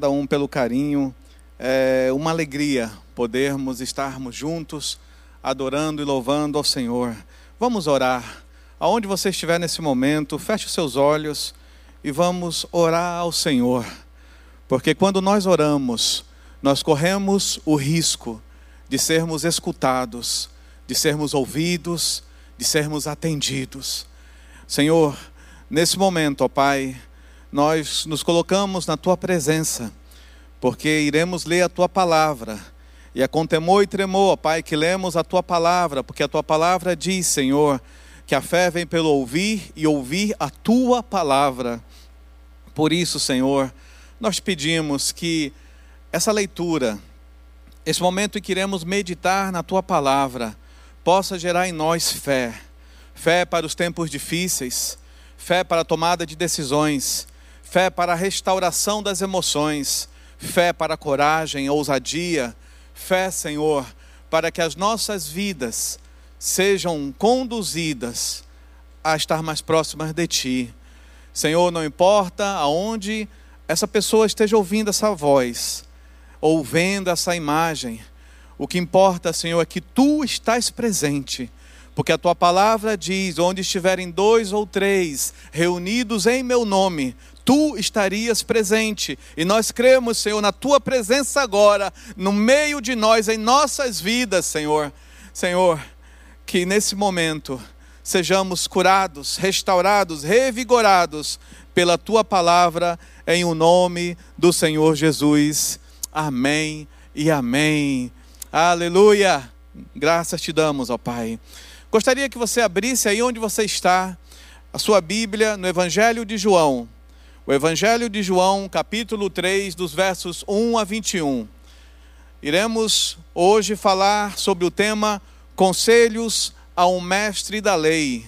cada um pelo carinho. É uma alegria podermos estarmos juntos, adorando e louvando ao Senhor. Vamos orar. Aonde você estiver nesse momento, feche os seus olhos e vamos orar ao Senhor. Porque quando nós oramos, nós corremos o risco de sermos escutados, de sermos ouvidos, de sermos atendidos. Senhor, nesse momento, ó Pai, nós nos colocamos na tua presença, porque iremos ler a tua palavra. E é com temor e tremor, Pai, que lemos a tua palavra, porque a tua palavra diz, Senhor, que a fé vem pelo ouvir e ouvir a tua palavra. Por isso, Senhor, nós pedimos que essa leitura, esse momento em que iremos meditar na tua palavra, possa gerar em nós fé. Fé para os tempos difíceis, fé para a tomada de decisões, fé para a restauração das emoções, fé para a coragem, ousadia, fé, Senhor, para que as nossas vidas sejam conduzidas a estar mais próximas de Ti. Senhor, não importa aonde essa pessoa esteja ouvindo essa voz, ou vendo essa imagem, o que importa, Senhor, é que Tu estás presente porque a tua palavra diz: onde estiverem dois ou três reunidos em meu nome, tu estarias presente. E nós cremos, Senhor, na tua presença agora, no meio de nós, em nossas vidas, Senhor. Senhor, que nesse momento sejamos curados, restaurados, revigorados pela tua palavra, em o nome do Senhor Jesus. Amém e amém. Aleluia. Graças te damos, ó Pai. Gostaria que você abrisse aí onde você está, a sua Bíblia no Evangelho de João. O Evangelho de João, capítulo 3, dos versos 1 a 21. Iremos hoje falar sobre o tema Conselhos a um mestre da lei.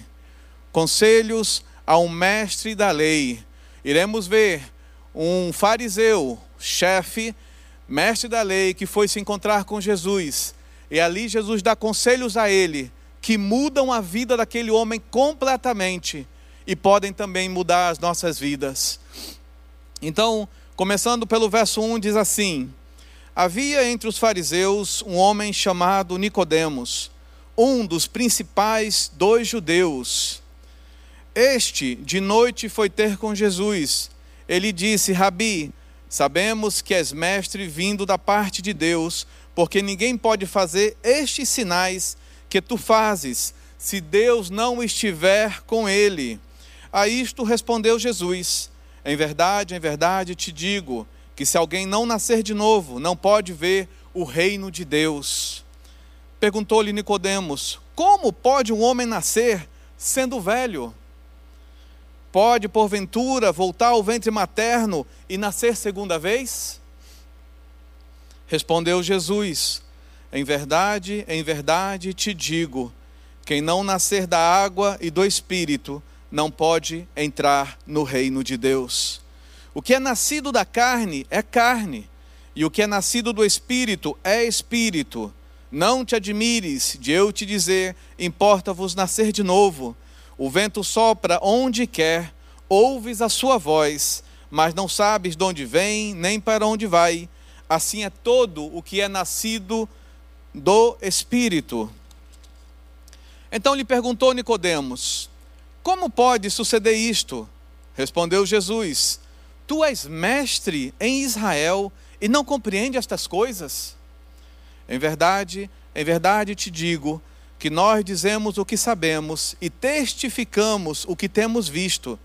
Conselhos a um mestre da lei. Iremos ver um fariseu, chefe, mestre da lei, que foi se encontrar com Jesus. E ali Jesus dá conselhos a ele que mudam a vida daquele homem completamente e podem também mudar as nossas vidas. Então, começando pelo verso 1, diz assim: Havia entre os fariseus um homem chamado Nicodemos, um dos principais dos judeus. Este de noite foi ter com Jesus. Ele disse: Rabi, sabemos que és mestre vindo da parte de Deus, porque ninguém pode fazer estes sinais que tu fazes, se Deus não estiver com ele? A isto respondeu Jesus: Em verdade, em verdade te digo que se alguém não nascer de novo, não pode ver o reino de Deus. Perguntou-lhe Nicodemos: Como pode um homem nascer sendo velho? Pode, porventura, voltar ao ventre materno e nascer segunda vez? Respondeu Jesus: em verdade, em verdade te digo: quem não nascer da água e do espírito não pode entrar no reino de Deus. O que é nascido da carne é carne, e o que é nascido do espírito é espírito. Não te admires de eu te dizer: importa-vos nascer de novo. O vento sopra onde quer, ouves a sua voz, mas não sabes de onde vem nem para onde vai. Assim é todo o que é nascido do Espírito. Então lhe perguntou Nicodemos: Como pode suceder isto? Respondeu Jesus: Tu és mestre em Israel e não compreende estas coisas? Em verdade, em verdade te digo que nós dizemos o que sabemos e testificamos o que temos visto.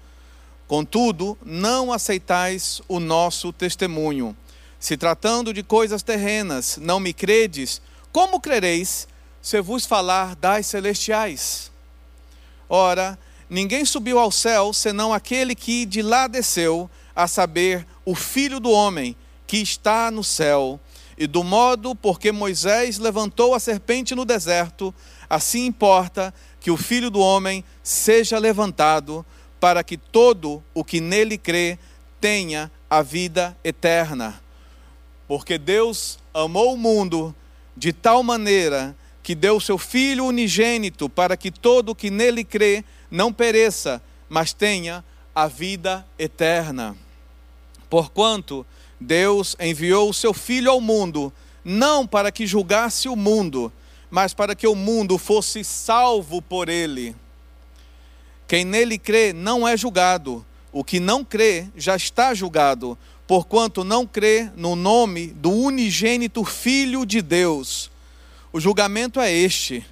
Contudo, não aceitais o nosso testemunho. Se tratando de coisas terrenas, não me credes, como crereis se vos falar das celestiais? Ora, ninguém subiu ao céu senão aquele que de lá desceu, a saber, o Filho do Homem, que está no céu. E do modo porque Moisés levantou a serpente no deserto, assim importa que o Filho do Homem seja levantado, para que todo o que nele crê tenha a vida eterna. Porque Deus amou o mundo de tal maneira que deu seu Filho unigênito para que todo o que nele crê não pereça, mas tenha a vida eterna. Porquanto Deus enviou o seu Filho ao mundo, não para que julgasse o mundo, mas para que o mundo fosse salvo por ele. Quem nele crê não é julgado, o que não crê já está julgado, porquanto não crê no nome do unigênito Filho de Deus. O julgamento é este: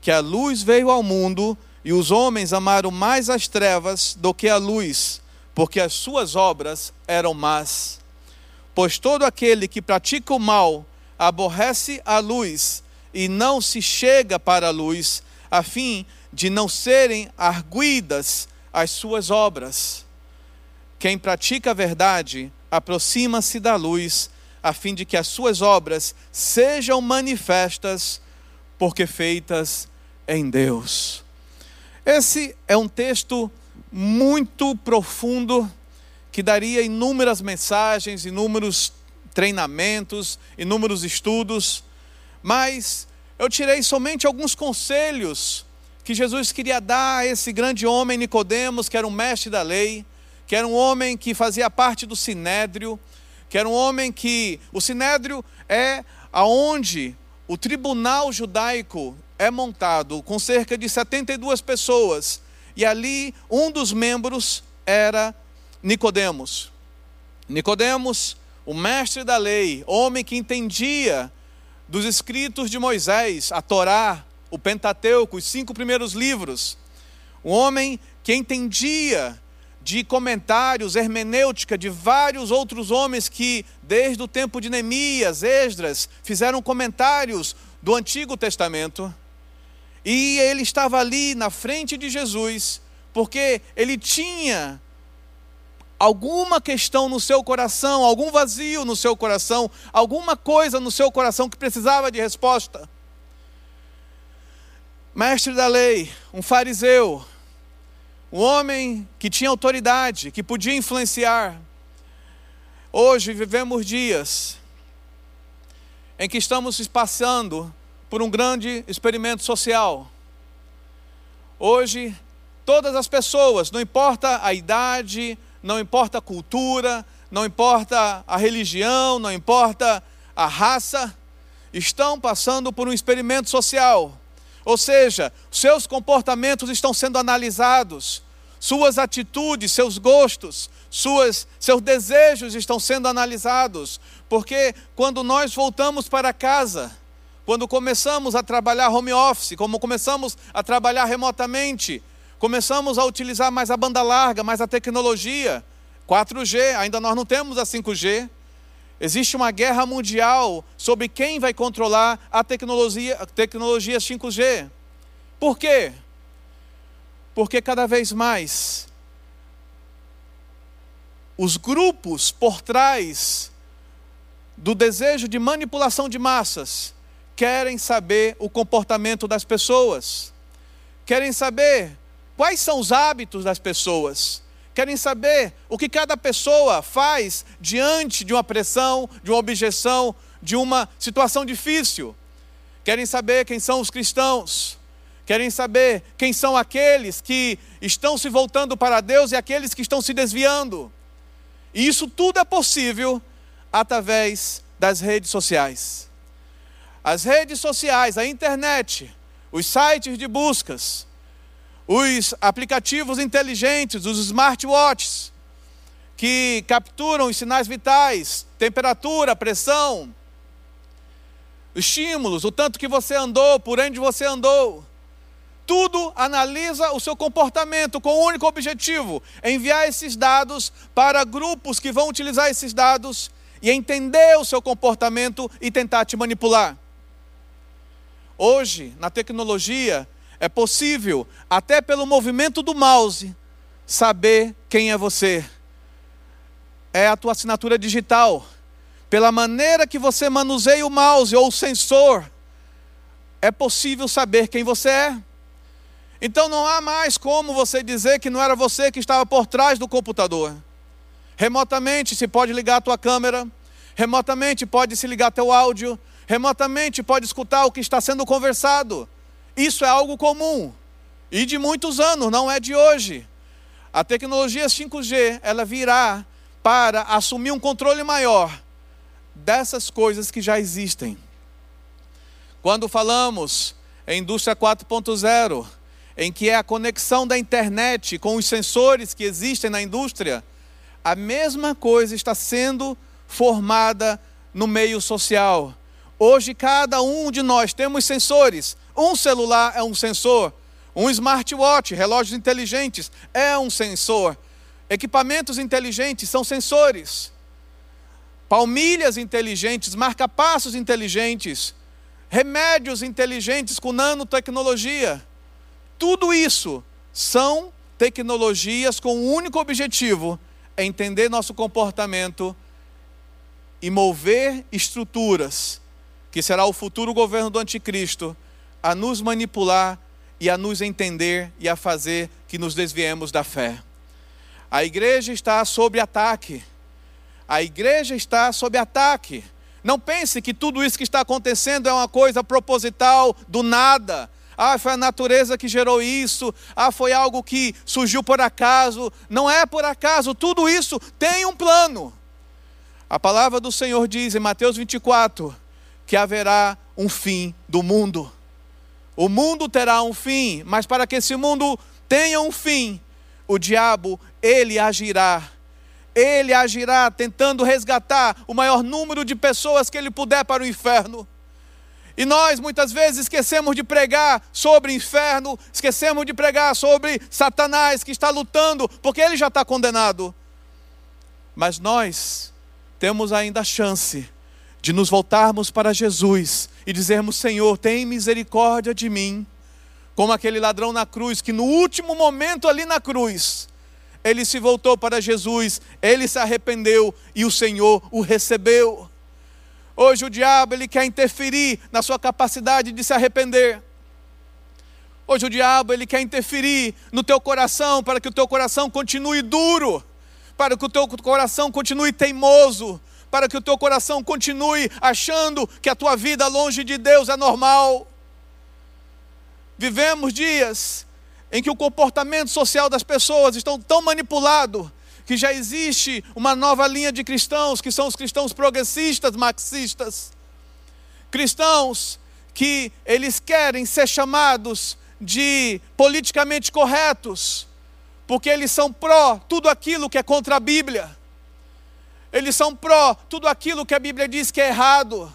que a luz veio ao mundo e os homens amaram mais as trevas do que a luz, porque as suas obras eram más. Pois todo aquele que pratica o mal aborrece a luz e não se chega para a luz, a fim de não serem arguidas as suas obras. Quem pratica a verdade aproxima-se da luz, a fim de que as suas obras sejam manifestas, porque feitas em Deus. Esse é um texto muito profundo que daria inúmeras mensagens, inúmeros treinamentos, inúmeros estudos, mas eu tirei somente alguns conselhos que Jesus queria dar a esse grande homem Nicodemos, que era um mestre da lei, que era um homem que fazia parte do sinédrio, que era um homem que o sinédrio é aonde o tribunal judaico é montado com cerca de 72 pessoas, e ali um dos membros era Nicodemos. Nicodemos, o mestre da lei, homem que entendia dos escritos de Moisés, a Torá, o Pentateuco, os cinco primeiros livros. Um homem que entendia de comentários, hermenêutica de vários outros homens que, desde o tempo de Neemias, Esdras, fizeram comentários do Antigo Testamento. E ele estava ali na frente de Jesus, porque ele tinha alguma questão no seu coração, algum vazio no seu coração, alguma coisa no seu coração que precisava de resposta mestre da lei, um fariseu, um homem que tinha autoridade, que podia influenciar. Hoje vivemos dias em que estamos passando por um grande experimento social. Hoje, todas as pessoas, não importa a idade, não importa a cultura, não importa a religião, não importa a raça, estão passando por um experimento social ou seja, seus comportamentos estão sendo analisados, suas atitudes, seus gostos, suas, seus desejos estão sendo analisados, porque quando nós voltamos para casa, quando começamos a trabalhar home office, como começamos a trabalhar remotamente, começamos a utilizar mais a banda larga, mais a tecnologia, 4G, ainda nós não temos a 5G, Existe uma guerra mundial sobre quem vai controlar a tecnologia, a tecnologia 5G. Por quê? Porque cada vez mais os grupos por trás do desejo de manipulação de massas querem saber o comportamento das pessoas, querem saber quais são os hábitos das pessoas querem saber o que cada pessoa faz diante de uma pressão, de uma objeção, de uma situação difícil. Querem saber quem são os cristãos. Querem saber quem são aqueles que estão se voltando para Deus e aqueles que estão se desviando. E isso tudo é possível através das redes sociais. As redes sociais, a internet, os sites de buscas, os aplicativos inteligentes, os smartwatches, que capturam os sinais vitais, temperatura, pressão, estímulos, o tanto que você andou, por onde você andou. Tudo analisa o seu comportamento com o único objetivo: enviar esses dados para grupos que vão utilizar esses dados e entender o seu comportamento e tentar te manipular. Hoje, na tecnologia, é possível, até pelo movimento do mouse, saber quem é você. É a tua assinatura digital. Pela maneira que você manuseia o mouse ou o sensor, é possível saber quem você é. Então não há mais como você dizer que não era você que estava por trás do computador. Remotamente se pode ligar a tua câmera, remotamente pode se ligar teu áudio, remotamente pode escutar o que está sendo conversado. Isso é algo comum e de muitos anos, não é de hoje. A tecnologia 5G, ela virá para assumir um controle maior dessas coisas que já existem. Quando falamos em indústria 4.0, em que é a conexão da internet com os sensores que existem na indústria, a mesma coisa está sendo formada no meio social. Hoje, cada um de nós temos sensores. Um celular é um sensor, um smartwatch, relógios inteligentes, é um sensor. Equipamentos inteligentes são sensores. Palmilhas inteligentes, marca-passos inteligentes, remédios inteligentes com nanotecnologia. Tudo isso são tecnologias com o um único objetivo: é entender nosso comportamento e mover estruturas, que será o futuro governo do anticristo, a nos manipular e a nos entender e a fazer que nos desviemos da fé. A igreja está sob ataque. A igreja está sob ataque. Não pense que tudo isso que está acontecendo é uma coisa proposital, do nada. Ah, foi a natureza que gerou isso. Ah, foi algo que surgiu por acaso. Não é por acaso. Tudo isso tem um plano. A palavra do Senhor diz em Mateus 24 que haverá um fim do mundo. O mundo terá um fim, mas para que esse mundo tenha um fim, o diabo, ele agirá. Ele agirá tentando resgatar o maior número de pessoas que ele puder para o inferno. E nós muitas vezes esquecemos de pregar sobre inferno, esquecemos de pregar sobre Satanás que está lutando, porque ele já está condenado. Mas nós temos ainda a chance de nos voltarmos para Jesus e dizermos: Senhor, tem misericórdia de mim como aquele ladrão na cruz, que no último momento ali na cruz, ele se voltou para Jesus, ele se arrependeu e o Senhor o recebeu. Hoje o diabo ele quer interferir na sua capacidade de se arrepender. Hoje o diabo ele quer interferir no teu coração para que o teu coração continue duro, para que o teu coração continue teimoso, para que o teu coração continue achando que a tua vida longe de Deus é normal. Vivemos dias em que o comportamento social das pessoas estão tão manipulado que já existe uma nova linha de cristãos, que são os cristãos progressistas, marxistas. Cristãos que eles querem ser chamados de politicamente corretos, porque eles são pró tudo aquilo que é contra a Bíblia. Eles são pró tudo aquilo que a Bíblia diz que é errado.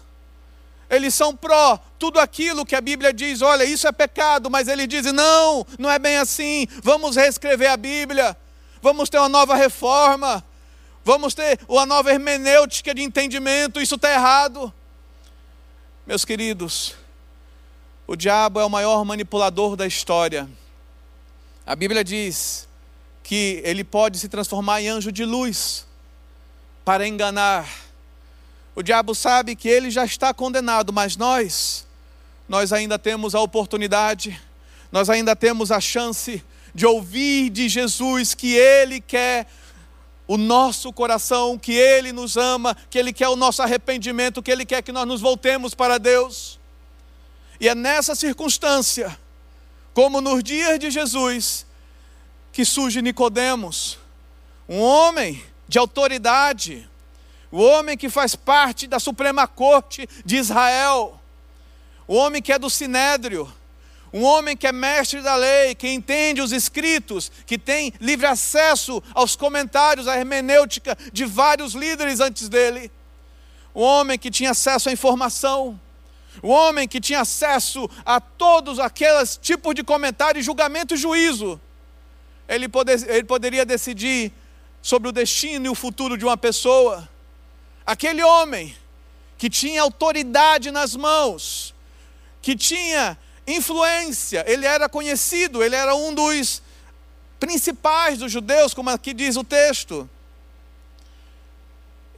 Eles são pró tudo aquilo que a Bíblia diz, olha, isso é pecado, mas eles dizem, não, não é bem assim, vamos reescrever a Bíblia, vamos ter uma nova reforma, vamos ter uma nova hermenêutica de entendimento, isso está errado. Meus queridos, o diabo é o maior manipulador da história. A Bíblia diz que ele pode se transformar em anjo de luz para enganar o diabo sabe que ele já está condenado, mas nós, nós ainda temos a oportunidade, nós ainda temos a chance de ouvir de Jesus que ele quer o nosso coração, que ele nos ama, que ele quer o nosso arrependimento, que ele quer que nós nos voltemos para Deus. E é nessa circunstância, como nos dias de Jesus, que surge Nicodemos, um homem de autoridade, o homem que faz parte da Suprema Corte de Israel, o homem que é do Sinédrio, um homem que é mestre da lei, que entende os escritos, que tem livre acesso aos comentários, à hermenêutica de vários líderes antes dele, o homem que tinha acesso à informação, o homem que tinha acesso a todos aqueles tipos de comentário, julgamento e juízo, ele, poder, ele poderia decidir sobre o destino e o futuro de uma pessoa. Aquele homem que tinha autoridade nas mãos, que tinha influência, ele era conhecido, ele era um dos principais dos judeus, como aqui diz o texto.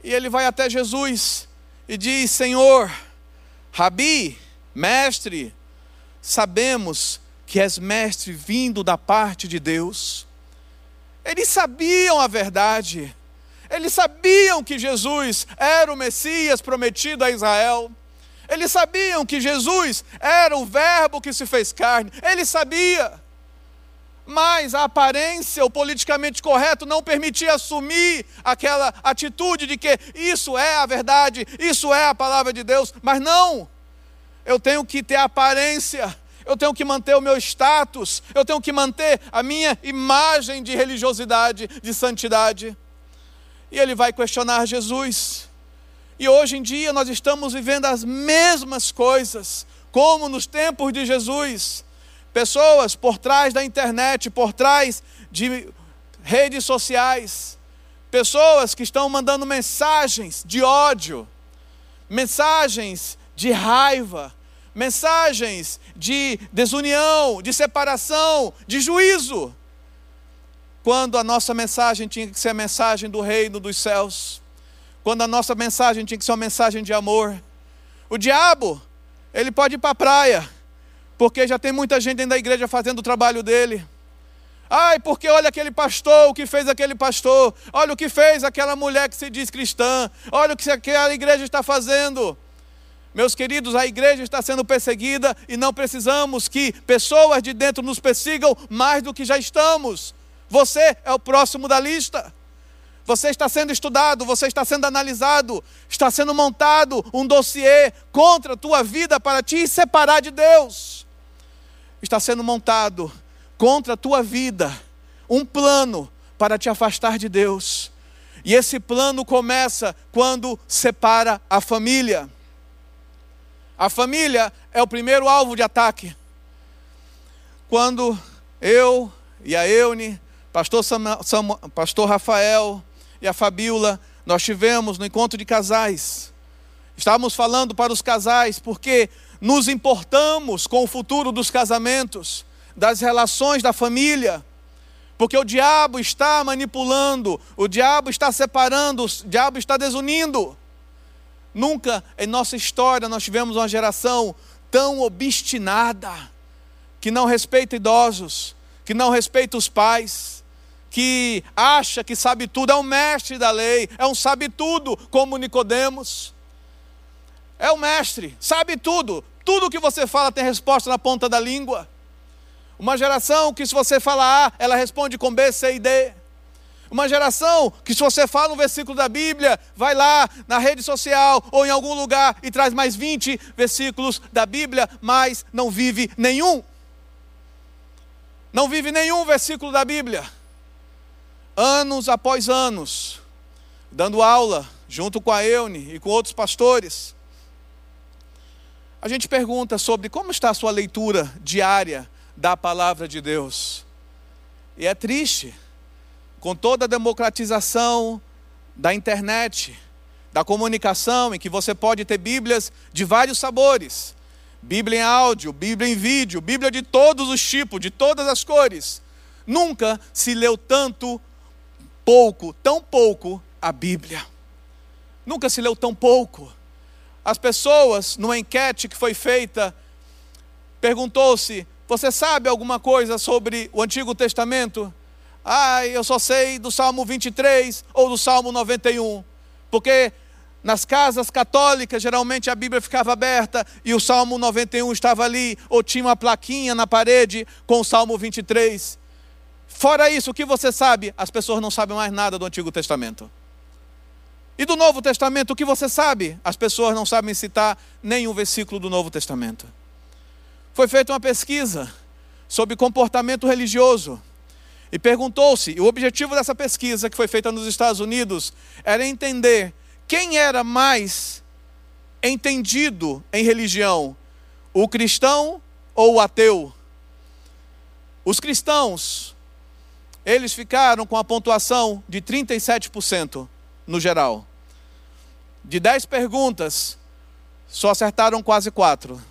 E ele vai até Jesus e diz: Senhor, Rabi, mestre, sabemos que és mestre vindo da parte de Deus. Eles sabiam a verdade. Eles sabiam que Jesus era o Messias prometido a Israel. Eles sabiam que Jesus era o Verbo que se fez carne. Eles sabiam. mas a aparência, o politicamente correto, não permitia assumir aquela atitude de que isso é a verdade, isso é a palavra de Deus, mas não, eu tenho que ter aparência, eu tenho que manter o meu status, eu tenho que manter a minha imagem de religiosidade, de santidade. E ele vai questionar Jesus. E hoje em dia nós estamos vivendo as mesmas coisas, como nos tempos de Jesus pessoas por trás da internet, por trás de redes sociais, pessoas que estão mandando mensagens de ódio, mensagens de raiva, mensagens de desunião, de separação, de juízo. Quando a nossa mensagem tinha que ser a mensagem do reino dos céus, quando a nossa mensagem tinha que ser uma mensagem de amor. O diabo, ele pode ir para a praia, porque já tem muita gente dentro da igreja fazendo o trabalho dele. Ai, porque olha aquele pastor, o que fez aquele pastor, olha o que fez aquela mulher que se diz cristã, olha o que aquela igreja está fazendo. Meus queridos, a igreja está sendo perseguida e não precisamos que pessoas de dentro nos persigam mais do que já estamos. Você é o próximo da lista. Você está sendo estudado, você está sendo analisado, está sendo montado um dossiê contra a tua vida para te separar de Deus está sendo montado contra a tua vida um plano para te afastar de Deus. E esse plano começa quando separa a família. A família é o primeiro alvo de ataque. Quando eu e a Eune, pastor, pastor Rafael e a Fabiola, nós tivemos no encontro de casais. Estávamos falando para os casais, porque nos importamos com o futuro dos casamentos, das relações da família, porque o diabo está manipulando, o diabo está separando, o diabo está desunindo. Nunca em nossa história nós tivemos uma geração tão obstinada, que não respeita idosos, que não respeita os pais, que acha que sabe tudo, é um mestre da lei, é um sabe tudo, como Nicodemos. É o mestre, sabe tudo. Tudo que você fala tem resposta na ponta da língua. Uma geração que, se você falar A, ela responde com B, C e D. Uma geração que, se você fala um versículo da Bíblia, vai lá na rede social ou em algum lugar e traz mais 20 versículos da Bíblia, mas não vive nenhum. Não vive nenhum versículo da Bíblia. Anos após anos, dando aula junto com a Eune e com outros pastores a gente pergunta sobre como está a sua leitura diária da palavra de Deus. E é triste, com toda a democratização da internet, da comunicação, em que você pode ter Bíblias de vários sabores Bíblia em áudio, Bíblia em vídeo, Bíblia de todos os tipos, de todas as cores. Nunca se leu tanto, pouco, tão pouco a Bíblia. Nunca se leu tão pouco as pessoas, numa enquete que foi feita, perguntou-se: Você sabe alguma coisa sobre o Antigo Testamento? Ah, eu só sei do Salmo 23 ou do Salmo 91, porque nas casas católicas, geralmente a Bíblia ficava aberta e o Salmo 91 estava ali, ou tinha uma plaquinha na parede com o Salmo 23. Fora isso, o que você sabe? As pessoas não sabem mais nada do Antigo Testamento. E do Novo Testamento, o que você sabe? As pessoas não sabem citar nenhum versículo do Novo Testamento. Foi feita uma pesquisa sobre comportamento religioso. E perguntou-se, o objetivo dessa pesquisa, que foi feita nos Estados Unidos, era entender quem era mais entendido em religião, o cristão ou o ateu. Os cristãos, eles ficaram com a pontuação de 37% no geral. De dez perguntas, só acertaram quase quatro.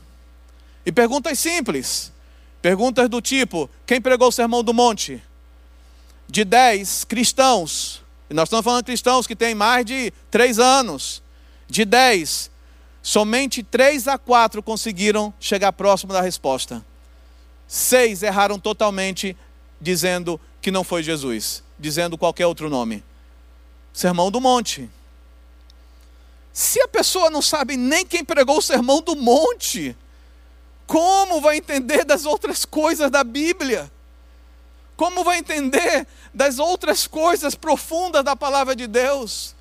E perguntas simples. Perguntas do tipo: quem pregou o sermão do monte? De dez cristãos, e nós estamos falando de cristãos que têm mais de três anos. De dez, somente três a quatro conseguiram chegar próximo da resposta. Seis erraram totalmente, dizendo que não foi Jesus, dizendo qualquer outro nome. Sermão do Monte. Se a pessoa não sabe nem quem pregou o Sermão do Monte, como vai entender das outras coisas da Bíblia? Como vai entender das outras coisas profundas da palavra de Deus?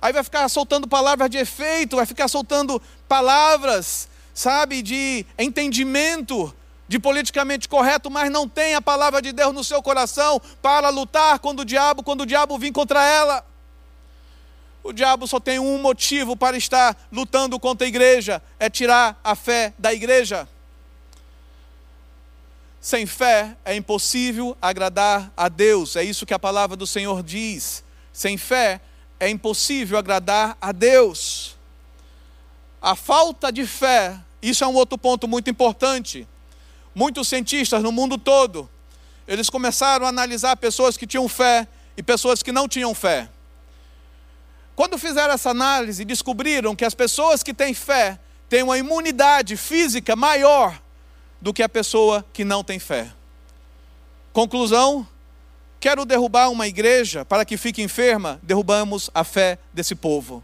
Aí vai ficar soltando palavras de efeito, vai ficar soltando palavras, sabe, de entendimento, de politicamente correto, mas não tem a palavra de Deus no seu coração para lutar quando o diabo, quando o diabo vir contra ela. O diabo só tem um motivo para estar lutando contra a igreja: é tirar a fé da igreja. Sem fé é impossível agradar a Deus, é isso que a palavra do Senhor diz. Sem fé é impossível agradar a Deus. A falta de fé, isso é um outro ponto muito importante. Muitos cientistas no mundo todo, eles começaram a analisar pessoas que tinham fé e pessoas que não tinham fé. Quando fizeram essa análise, descobriram que as pessoas que têm fé têm uma imunidade física maior do que a pessoa que não tem fé. Conclusão: quero derrubar uma igreja para que fique enferma, derrubamos a fé desse povo.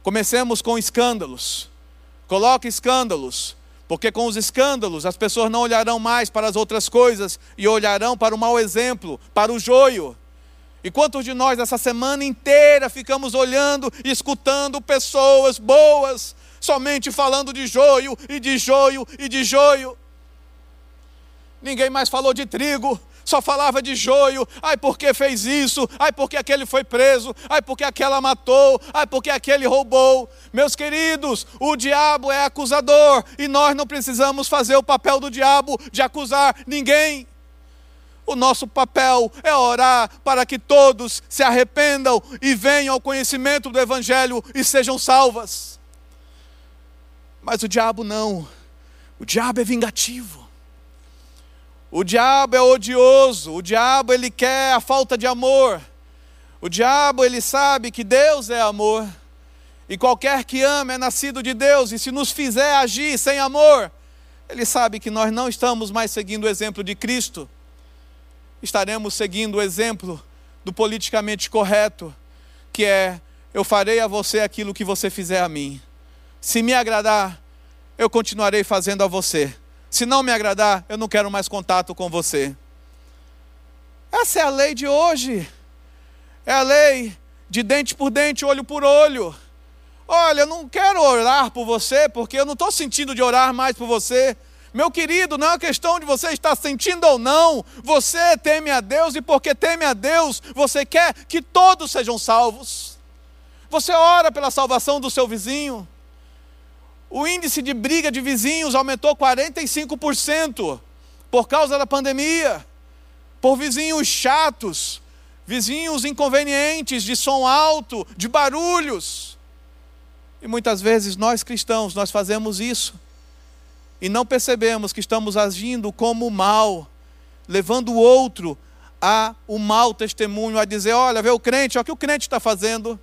Comecemos com escândalos. Coloque escândalos, porque com os escândalos as pessoas não olharão mais para as outras coisas e olharão para o mau exemplo, para o joio. E quantos de nós essa semana inteira ficamos olhando e escutando pessoas boas, somente falando de joio e de joio e de joio? Ninguém mais falou de trigo, só falava de joio. Ai, porque fez isso? Ai, porque aquele foi preso? Ai, porque aquela matou? Ai, porque aquele roubou? Meus queridos, o diabo é acusador e nós não precisamos fazer o papel do diabo de acusar ninguém. O nosso papel é orar para que todos se arrependam e venham ao conhecimento do Evangelho e sejam salvas. Mas o diabo não. O diabo é vingativo. O diabo é odioso. O diabo ele quer a falta de amor. O diabo ele sabe que Deus é amor. E qualquer que ama é nascido de Deus. E se nos fizer agir sem amor, ele sabe que nós não estamos mais seguindo o exemplo de Cristo estaremos seguindo o exemplo do politicamente correto, que é: eu farei a você aquilo que você fizer a mim. Se me agradar, eu continuarei fazendo a você. Se não me agradar, eu não quero mais contato com você. Essa é a lei de hoje. É a lei de dente por dente, olho por olho. Olha, eu não quero orar por você, porque eu não estou sentindo de orar mais por você. Meu querido, não é uma questão de você estar sentindo ou não. Você teme a Deus e porque teme a Deus, você quer que todos sejam salvos. Você ora pela salvação do seu vizinho. O índice de briga de vizinhos aumentou 45% por causa da pandemia. Por vizinhos chatos, vizinhos inconvenientes, de som alto, de barulhos. E muitas vezes nós cristãos, nós fazemos isso e não percebemos que estamos agindo como mal, levando o outro a o um mau testemunho, a dizer: olha, vê o crente, olha o que o crente está fazendo.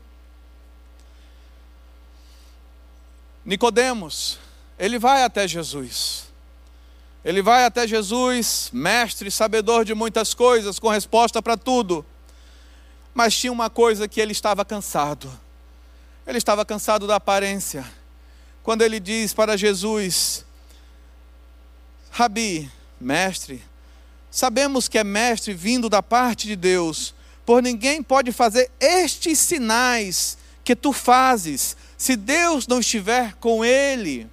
Nicodemos, ele vai até Jesus. Ele vai até Jesus, mestre, sabedor de muitas coisas, com resposta para tudo. Mas tinha uma coisa que ele estava cansado. Ele estava cansado da aparência. Quando ele diz para Jesus: Rabi, mestre, sabemos que é mestre vindo da parte de Deus, por ninguém pode fazer estes sinais que tu fazes, se Deus não estiver com ele.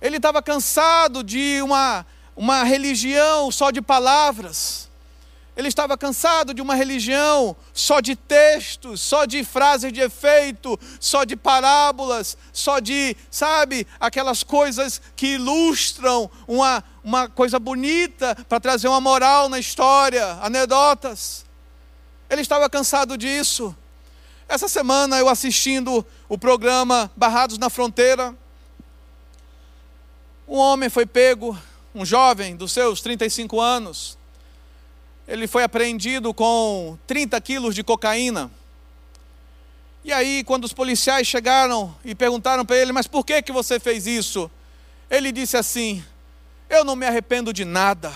Ele estava cansado de uma, uma religião só de palavras. Ele estava cansado de uma religião só de textos, só de frases de efeito, só de parábolas, só de, sabe, aquelas coisas que ilustram uma, uma coisa bonita para trazer uma moral na história, anedotas. Ele estava cansado disso. Essa semana eu assistindo o programa Barrados na Fronteira, um homem foi pego, um jovem dos seus 35 anos, ele foi apreendido com 30 quilos de cocaína. E aí, quando os policiais chegaram e perguntaram para ele, mas por que, que você fez isso? Ele disse assim: Eu não me arrependo de nada.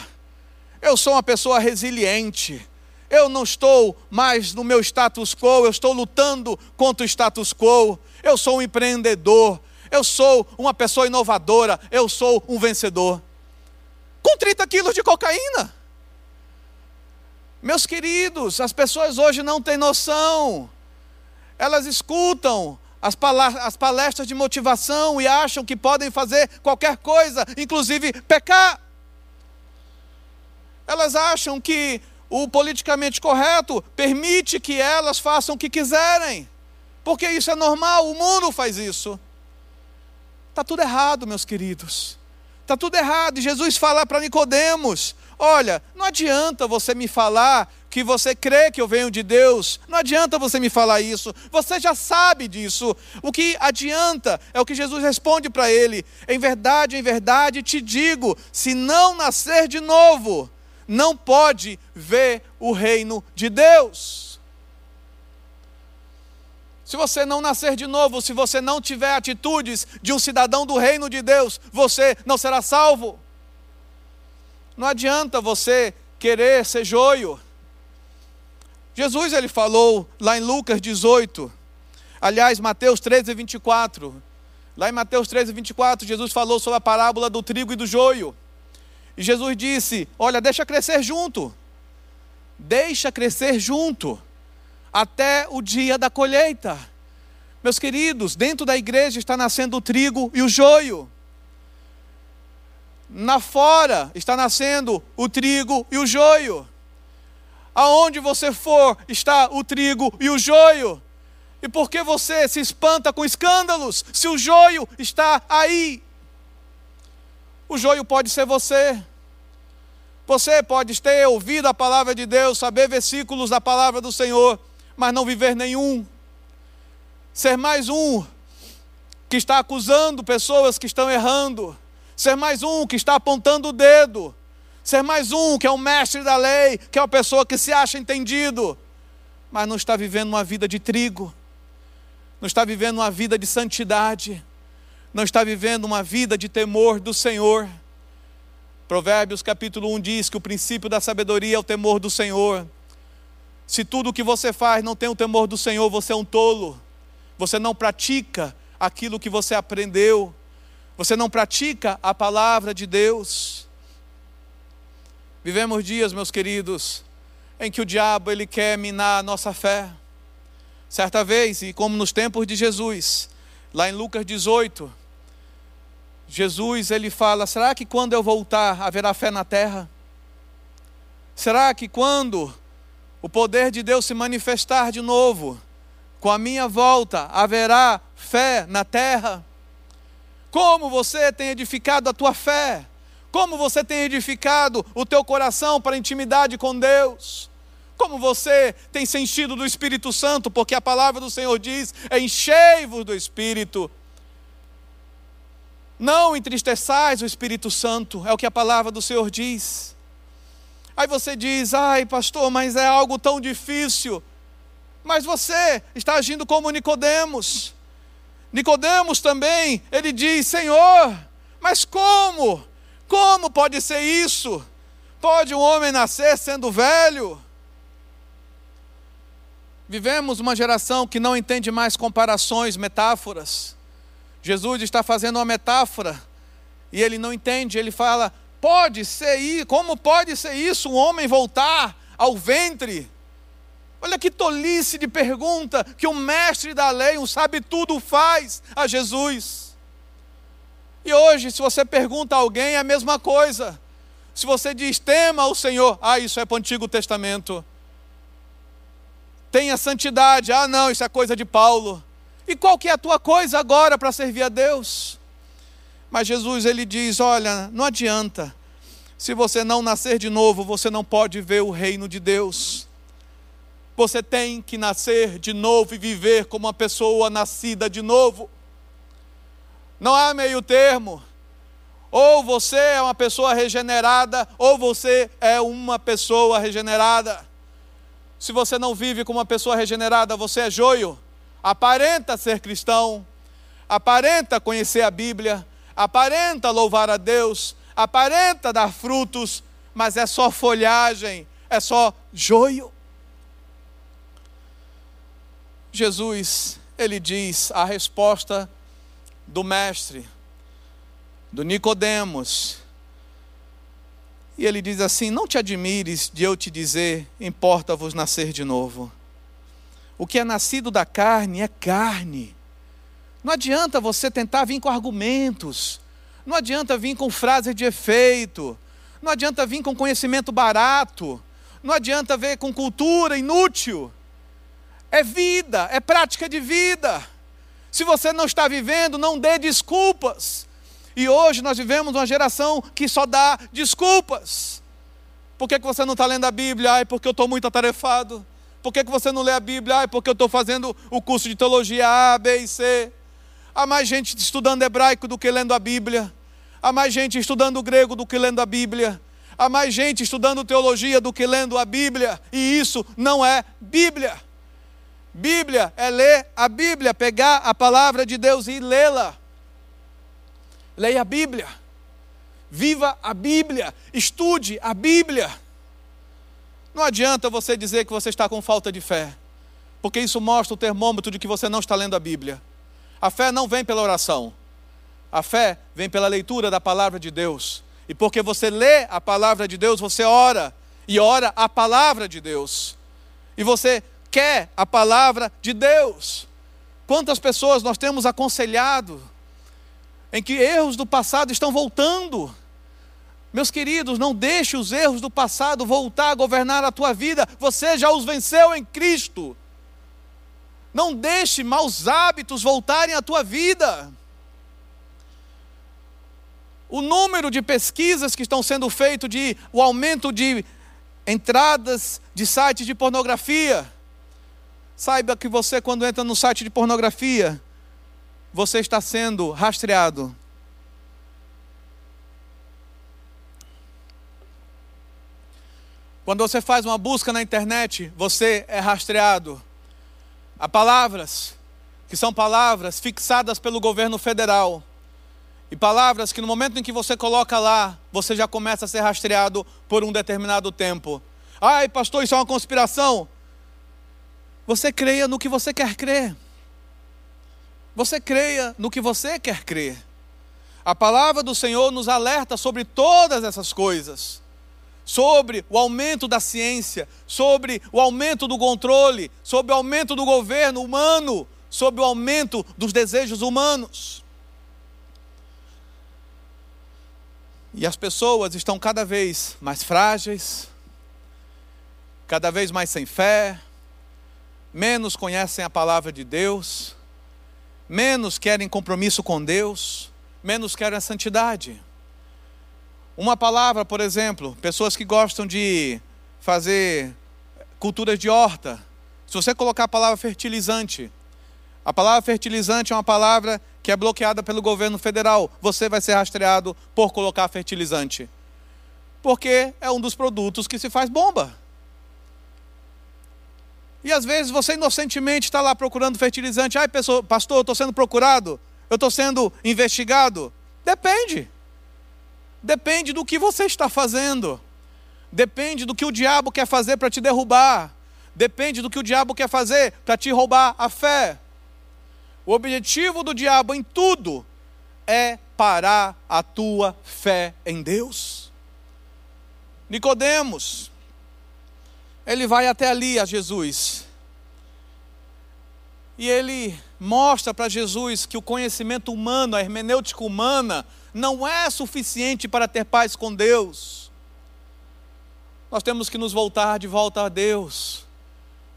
Eu sou uma pessoa resiliente. Eu não estou mais no meu status quo, eu estou lutando contra o status quo. Eu sou um empreendedor. Eu sou uma pessoa inovadora. Eu sou um vencedor. com 30 quilos de cocaína. Meus queridos, as pessoas hoje não têm noção. Elas escutam as palestras de motivação e acham que podem fazer qualquer coisa, inclusive pecar. Elas acham que o politicamente correto permite que elas façam o que quiserem, porque isso é normal, o mundo faz isso. Está tudo errado, meus queridos. Está tudo errado. E Jesus fala para Nicodemos: olha, não adianta você me falar que você crê que eu venho de Deus. Não adianta você me falar isso. Você já sabe disso. O que adianta é o que Jesus responde para ele: Em verdade, em verdade te digo, se não nascer de novo, não pode ver o reino de Deus. Se você não nascer de novo, se você não tiver atitudes de um cidadão do reino de Deus, você não será salvo. Não adianta você querer ser joio. Jesus ele falou lá em Lucas 18, aliás, Mateus 13, 24. Lá em Mateus 13, 24, Jesus falou sobre a parábola do trigo e do joio. E Jesus disse: Olha, deixa crescer junto. Deixa crescer junto. Até o dia da colheita. Meus queridos, dentro da igreja está nascendo o trigo e o joio na fora está nascendo o trigo e o joio. Aonde você for está o trigo e o joio. E por que você se espanta com escândalos se o joio está aí? O joio pode ser você. Você pode ter ouvido a palavra de Deus, saber versículos da palavra do Senhor, mas não viver nenhum. Ser mais um que está acusando pessoas que estão errando. Ser mais um que está apontando o dedo, ser mais um que é um mestre da lei, que é uma pessoa que se acha entendido, mas não está vivendo uma vida de trigo, não está vivendo uma vida de santidade, não está vivendo uma vida de temor do Senhor. Provérbios capítulo 1 diz que o princípio da sabedoria é o temor do Senhor. Se tudo o que você faz não tem o temor do Senhor, você é um tolo. Você não pratica aquilo que você aprendeu. Você não pratica a palavra de Deus. Vivemos dias, meus queridos, em que o diabo ele quer minar a nossa fé. Certa vez, e como nos tempos de Jesus, lá em Lucas 18, Jesus ele fala: será que quando eu voltar haverá fé na terra? Será que quando o poder de Deus se manifestar de novo, com a minha volta, haverá fé na terra? Como você tem edificado a tua fé? Como você tem edificado o teu coração para a intimidade com Deus? Como você tem sentido do Espírito Santo? Porque a palavra do Senhor diz: enchei-vos do Espírito. Não entristeçais o Espírito Santo, é o que a palavra do Senhor diz. Aí você diz: ai, pastor, mas é algo tão difícil. Mas você está agindo como Nicodemos. Nicodemos também, ele diz: Senhor, mas como? Como pode ser isso? Pode um homem nascer sendo velho? Vivemos uma geração que não entende mais comparações, metáforas. Jesus está fazendo uma metáfora e ele não entende, ele fala: pode ser isso, como pode ser isso, um homem voltar ao ventre? Olha que tolice de pergunta que um mestre da lei, um sabe tudo, faz a Jesus. E hoje, se você pergunta a alguém, é a mesma coisa. Se você diz tema o Senhor, ah, isso é para o Antigo Testamento. Tenha santidade, ah, não, isso é coisa de Paulo. E qual que é a tua coisa agora para servir a Deus? Mas Jesus ele diz: olha, não adianta. Se você não nascer de novo, você não pode ver o reino de Deus. Você tem que nascer de novo e viver como uma pessoa nascida de novo. Não há meio termo. Ou você é uma pessoa regenerada, ou você é uma pessoa regenerada. Se você não vive como uma pessoa regenerada, você é joio. Aparenta ser cristão, aparenta conhecer a Bíblia, aparenta louvar a Deus, aparenta dar frutos, mas é só folhagem, é só joio. Jesus, ele diz a resposta do mestre, do Nicodemos. E ele diz assim: Não te admires de eu te dizer, importa-vos nascer de novo. O que é nascido da carne é carne. Não adianta você tentar vir com argumentos, não adianta vir com frases de efeito, não adianta vir com conhecimento barato, não adianta vir com cultura inútil. É vida, é prática de vida. Se você não está vivendo, não dê desculpas. E hoje nós vivemos uma geração que só dá desculpas. Por que, que você não está lendo a Bíblia? Ai, porque eu estou muito atarefado. Por que, que você não lê a Bíblia? Ai, porque eu estou fazendo o curso de teologia A, B e C. Há mais gente estudando hebraico do que lendo a Bíblia. Há mais gente estudando grego do que lendo a Bíblia. Há mais gente estudando teologia do que lendo a Bíblia. E isso não é Bíblia. Bíblia é ler a Bíblia, pegar a palavra de Deus e lê-la. Leia a Bíblia. Viva a Bíblia. Estude a Bíblia. Não adianta você dizer que você está com falta de fé, porque isso mostra o termômetro de que você não está lendo a Bíblia. A fé não vem pela oração, a fé vem pela leitura da palavra de Deus. E porque você lê a palavra de Deus, você ora, e ora a palavra de Deus. E você quer a palavra de Deus. Quantas pessoas nós temos aconselhado em que erros do passado estão voltando? Meus queridos, não deixe os erros do passado voltar a governar a tua vida, você já os venceu em Cristo. Não deixe maus hábitos voltarem à tua vida. O número de pesquisas que estão sendo feitas de o aumento de entradas de sites de pornografia, Saiba que você, quando entra no site de pornografia, você está sendo rastreado. Quando você faz uma busca na internet, você é rastreado. Há palavras que são palavras fixadas pelo governo federal. E palavras que no momento em que você coloca lá, você já começa a ser rastreado por um determinado tempo. Ai, pastor, isso é uma conspiração. Você creia no que você quer crer. Você creia no que você quer crer. A palavra do Senhor nos alerta sobre todas essas coisas. Sobre o aumento da ciência, sobre o aumento do controle, sobre o aumento do governo humano, sobre o aumento dos desejos humanos. E as pessoas estão cada vez mais frágeis, cada vez mais sem fé, menos conhecem a palavra de Deus, menos querem compromisso com Deus, menos querem a santidade. Uma palavra, por exemplo, pessoas que gostam de fazer culturas de horta. Se você colocar a palavra fertilizante, a palavra fertilizante é uma palavra que é bloqueada pelo governo federal. Você vai ser rastreado por colocar fertilizante. Porque é um dos produtos que se faz bomba. E às vezes você inocentemente está lá procurando fertilizante. Ai, pessoa, pastor, eu estou sendo procurado, eu estou sendo investigado. Depende. Depende do que você está fazendo. Depende do que o diabo quer fazer para te derrubar. Depende do que o diabo quer fazer para te roubar a fé. O objetivo do diabo em tudo é parar a tua fé em Deus. Nicodemos, ele vai até ali a Jesus. E ele mostra para Jesus que o conhecimento humano, a hermenêutica humana, não é suficiente para ter paz com Deus. Nós temos que nos voltar de volta a Deus.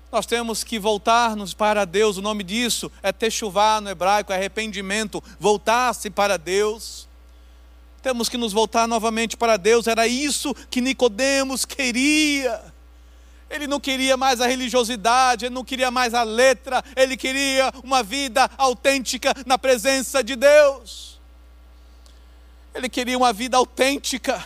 Nós temos que voltar-nos para Deus. O nome disso é techuvá no hebraico, é arrependimento, voltar-se para Deus. Temos que nos voltar novamente para Deus. Era isso que Nicodemos queria. Ele não queria mais a religiosidade, ele não queria mais a letra, ele queria uma vida autêntica na presença de Deus. Ele queria uma vida autêntica,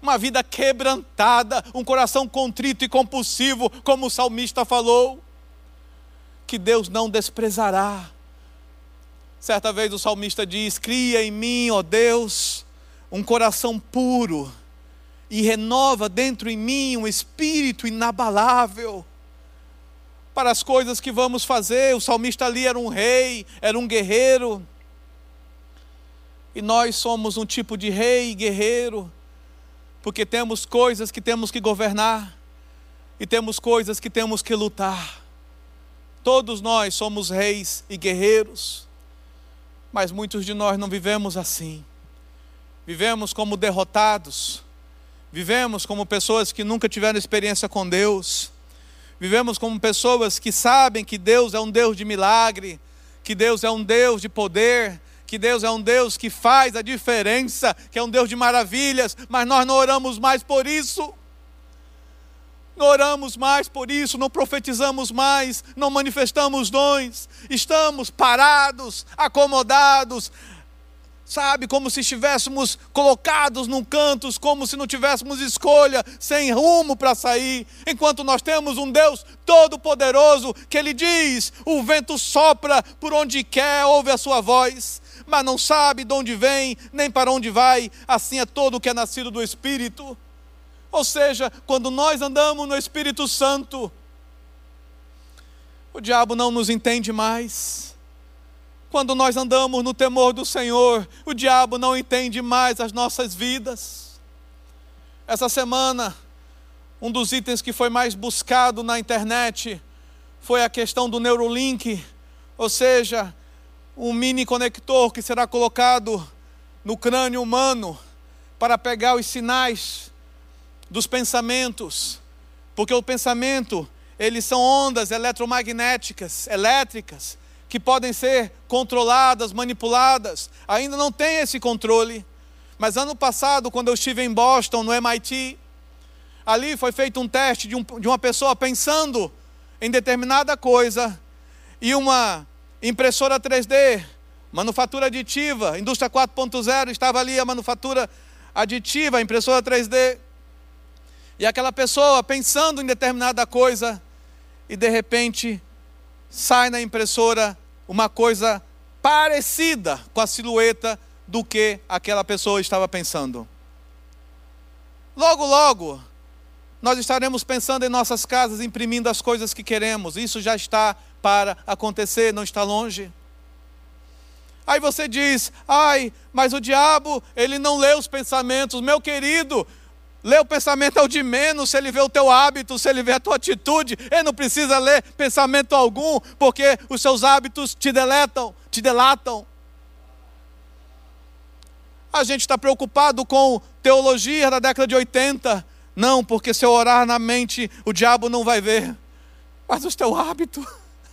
uma vida quebrantada, um coração contrito e compulsivo, como o salmista falou, que Deus não desprezará. Certa vez o salmista diz: Cria em mim, ó Deus, um coração puro e renova dentro em mim um espírito inabalável para as coisas que vamos fazer. O salmista ali era um rei, era um guerreiro. E nós somos um tipo de rei e guerreiro, porque temos coisas que temos que governar e temos coisas que temos que lutar. Todos nós somos reis e guerreiros, mas muitos de nós não vivemos assim. Vivemos como derrotados, vivemos como pessoas que nunca tiveram experiência com Deus, vivemos como pessoas que sabem que Deus é um Deus de milagre, que Deus é um Deus de poder, que Deus é um Deus que faz a diferença, que é um Deus de maravilhas, mas nós não oramos mais por isso. Não oramos mais por isso, não profetizamos mais, não manifestamos dons, estamos parados, acomodados, sabe, como se estivéssemos colocados num canto, como se não tivéssemos escolha, sem rumo para sair, enquanto nós temos um Deus todo-poderoso que Ele diz: o vento sopra por onde quer, ouve a sua voz, mas não sabe de onde vem, nem para onde vai, assim é todo o que é nascido do Espírito. Ou seja, quando nós andamos no Espírito Santo, o diabo não nos entende mais. Quando nós andamos no temor do Senhor, o diabo não entende mais as nossas vidas. Essa semana, um dos itens que foi mais buscado na internet foi a questão do Neurolink, ou seja, um mini conector que será colocado no crânio humano para pegar os sinais dos pensamentos, porque o pensamento, eles são ondas eletromagnéticas, elétricas, que podem ser controladas, manipuladas. Ainda não tem esse controle. Mas ano passado, quando eu estive em Boston, no MIT, ali foi feito um teste de, um, de uma pessoa pensando em determinada coisa e uma impressora 3D, manufatura aditiva, indústria 4.0, estava ali a manufatura aditiva, impressora 3D. E aquela pessoa pensando em determinada coisa, e de repente sai na impressora uma coisa parecida com a silhueta do que aquela pessoa estava pensando. Logo, logo, nós estaremos pensando em nossas casas, imprimindo as coisas que queremos. Isso já está para acontecer, não está longe. Aí você diz: "Ai, mas o diabo, ele não lê os pensamentos". Meu querido, ler o pensamento é o de menos, se ele vê o teu hábito, se ele vê a tua atitude, ele não precisa ler pensamento algum, porque os seus hábitos te deletam, te delatam. A gente está preocupado com teologia da década de 80. Não, porque se eu orar na mente, o diabo não vai ver. Mas o teu hábito